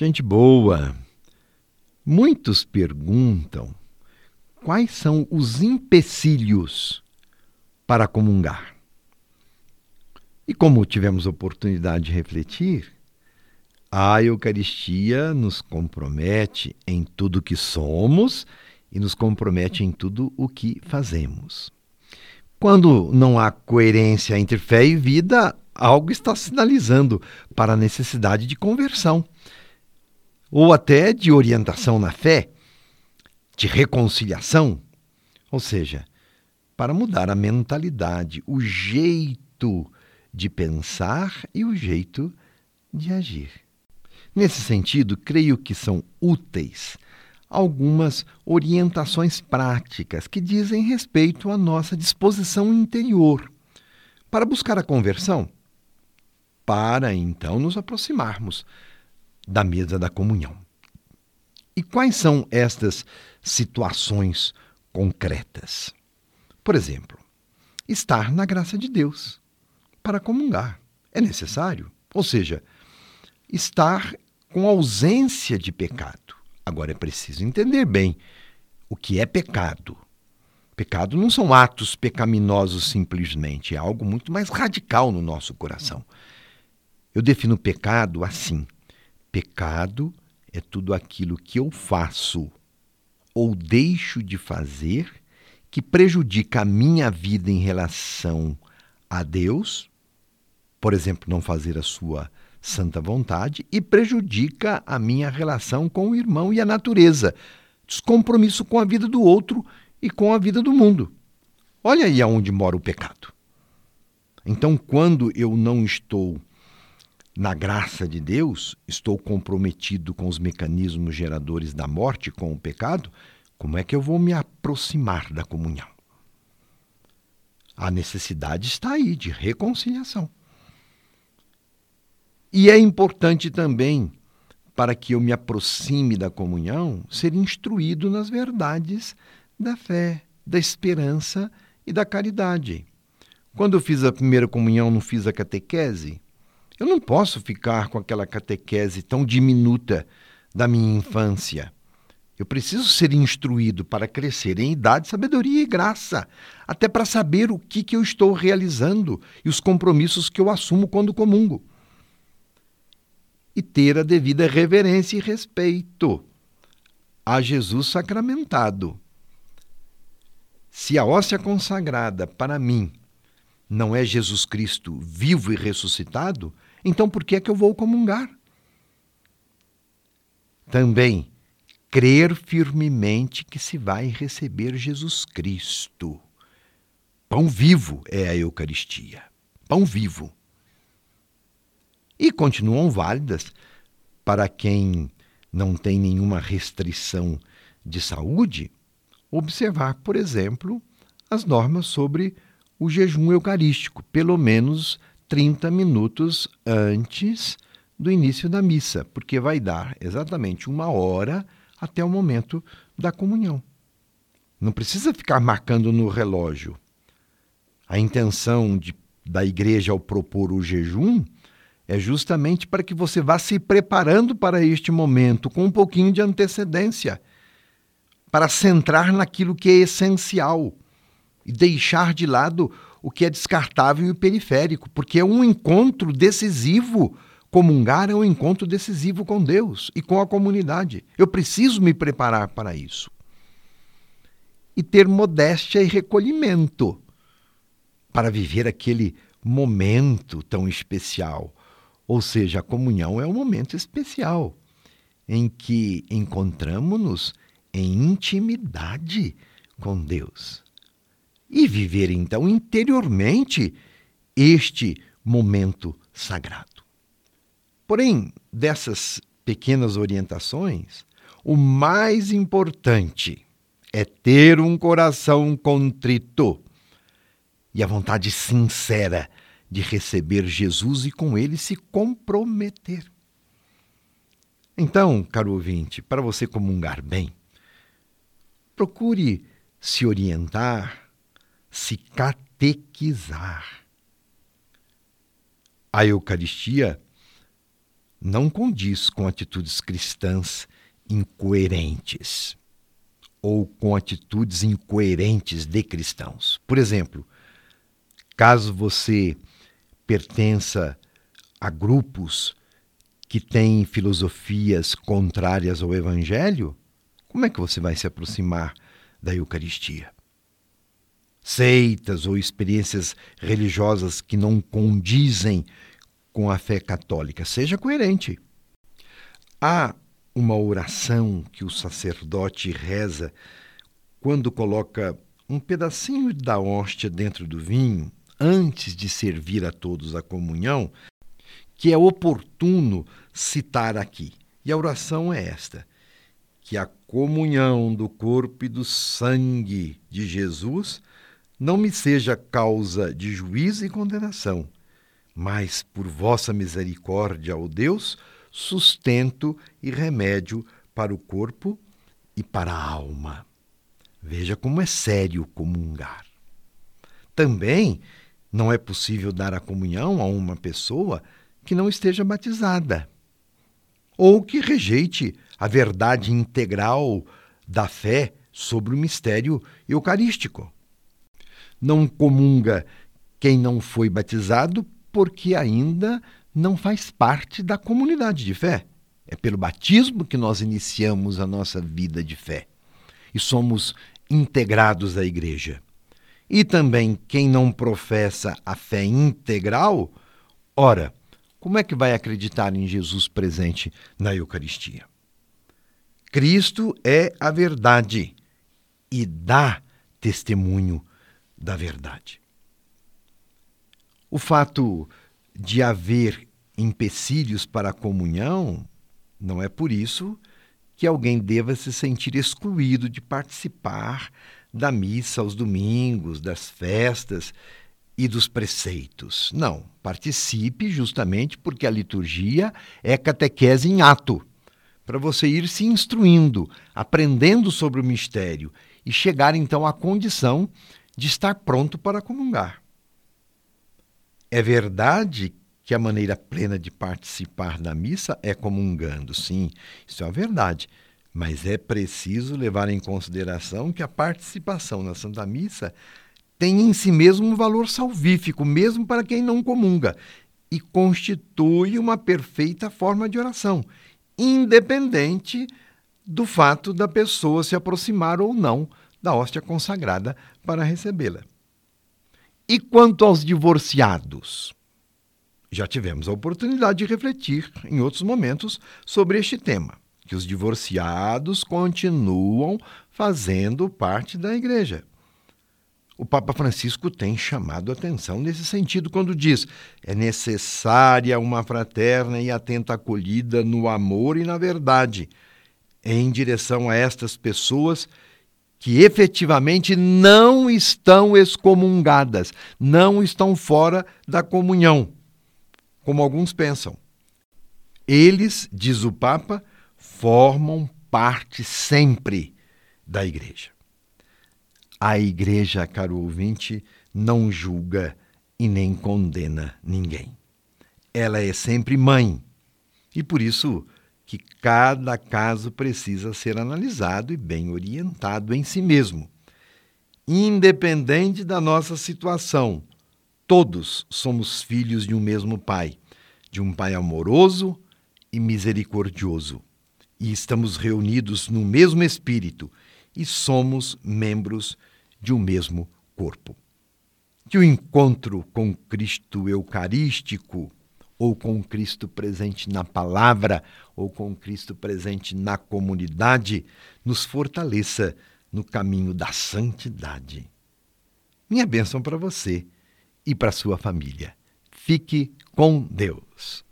Gente boa, muitos perguntam quais são os empecilhos para comungar. E como tivemos oportunidade de refletir, a Eucaristia nos compromete em tudo que somos e nos compromete em tudo o que fazemos. Quando não há coerência entre fé e vida, algo está sinalizando para a necessidade de conversão ou até de orientação na fé, de reconciliação, ou seja, para mudar a mentalidade, o jeito de pensar e o jeito de agir. Nesse sentido, creio que são úteis algumas orientações práticas que dizem respeito à nossa disposição interior para buscar a conversão, para então nos aproximarmos da mesa da comunhão. E quais são estas situações concretas? Por exemplo, estar na graça de Deus para comungar. É necessário. Ou seja, estar com ausência de pecado. Agora é preciso entender bem o que é pecado. Pecado não são atos pecaminosos simplesmente, é algo muito mais radical no nosso coração. Eu defino pecado assim: Pecado é tudo aquilo que eu faço ou deixo de fazer que prejudica a minha vida em relação a Deus, por exemplo, não fazer a sua santa vontade, e prejudica a minha relação com o irmão e a natureza, descompromisso com a vida do outro e com a vida do mundo. Olha aí aonde mora o pecado. Então, quando eu não estou na graça de Deus, estou comprometido com os mecanismos geradores da morte, com o pecado, como é que eu vou me aproximar da comunhão? A necessidade está aí de reconciliação. E é importante também, para que eu me aproxime da comunhão, ser instruído nas verdades da fé, da esperança e da caridade. Quando eu fiz a primeira comunhão, não fiz a catequese? Eu não posso ficar com aquela catequese tão diminuta da minha infância. Eu preciso ser instruído para crescer em idade, sabedoria e graça, até para saber o que, que eu estou realizando e os compromissos que eu assumo quando comungo. E ter a devida reverência e respeito a Jesus sacramentado. Se a hóstia consagrada para mim não é Jesus Cristo vivo e ressuscitado, então por que é que eu vou comungar? Também crer firmemente que se vai receber Jesus Cristo. Pão vivo é a Eucaristia. Pão vivo. E continuam válidas para quem não tem nenhuma restrição de saúde, observar, por exemplo, as normas sobre o jejum eucarístico, pelo menos 30 minutos antes do início da missa, porque vai dar exatamente uma hora até o momento da comunhão. Não precisa ficar marcando no relógio. A intenção de, da igreja ao propor o jejum é justamente para que você vá se preparando para este momento com um pouquinho de antecedência, para centrar naquilo que é essencial e deixar de lado o que é descartável e periférico, porque é um encontro decisivo. Comungar é um encontro decisivo com Deus e com a comunidade. Eu preciso me preparar para isso. E ter modéstia e recolhimento para viver aquele momento tão especial. Ou seja, a comunhão é um momento especial em que encontramos-nos em intimidade com Deus e viver então interiormente este momento sagrado. Porém, dessas pequenas orientações, o mais importante é ter um coração contrito e a vontade sincera de receber Jesus e com ele se comprometer. Então, caro ouvinte, para você comungar bem, procure se orientar se catequizar. A Eucaristia não condiz com atitudes cristãs incoerentes ou com atitudes incoerentes de cristãos. Por exemplo, caso você pertença a grupos que têm filosofias contrárias ao Evangelho, como é que você vai se aproximar da Eucaristia? Seitas ou experiências religiosas que não condizem com a fé católica. Seja coerente. Há uma oração que o sacerdote reza quando coloca um pedacinho da hóstia dentro do vinho, antes de servir a todos a comunhão, que é oportuno citar aqui. E a oração é esta: que a comunhão do corpo e do sangue de Jesus não me seja causa de juízo e condenação, mas por vossa misericórdia, ó Deus, sustento e remédio para o corpo e para a alma. Veja como é sério comungar. Também não é possível dar a comunhão a uma pessoa que não esteja batizada ou que rejeite a verdade integral da fé sobre o mistério eucarístico. Não comunga quem não foi batizado porque ainda não faz parte da comunidade de fé. É pelo batismo que nós iniciamos a nossa vida de fé e somos integrados à igreja. E também quem não professa a fé integral, ora, como é que vai acreditar em Jesus presente na Eucaristia? Cristo é a verdade e dá testemunho da verdade. O fato de haver empecilhos para a comunhão, não é por isso que alguém deva se sentir excluído de participar da missa aos domingos, das festas e dos preceitos. Não, participe justamente porque a liturgia é catequese em ato, para você ir se instruindo, aprendendo sobre o mistério e chegar então à condição de estar pronto para comungar. É verdade que a maneira plena de participar da missa é comungando, sim, isso é uma verdade. Mas é preciso levar em consideração que a participação na Santa Missa tem em si mesmo um valor salvífico, mesmo para quem não comunga, e constitui uma perfeita forma de oração, independente do fato da pessoa se aproximar ou não da hóstia consagrada para recebê-la. E quanto aos divorciados? Já tivemos a oportunidade de refletir em outros momentos sobre este tema, que os divorciados continuam fazendo parte da igreja. O Papa Francisco tem chamado atenção nesse sentido quando diz: é necessária uma fraterna e atenta acolhida no amor e na verdade, em direção a estas pessoas que efetivamente não estão excomungadas, não estão fora da comunhão como alguns pensam. Eles, diz o Papa, formam parte sempre da Igreja. A Igreja, caro ouvinte, não julga e nem condena ninguém. Ela é sempre mãe e por isso que cada caso precisa ser analisado e bem orientado em si mesmo. Independente da nossa situação, Todos somos filhos de um mesmo Pai, de um Pai amoroso e misericordioso. E estamos reunidos no mesmo Espírito e somos membros de um mesmo corpo. Que o encontro com Cristo Eucarístico, ou com Cristo presente na palavra, ou com Cristo presente na comunidade, nos fortaleça no caminho da santidade. Minha bênção para você e para sua família. Fique com Deus.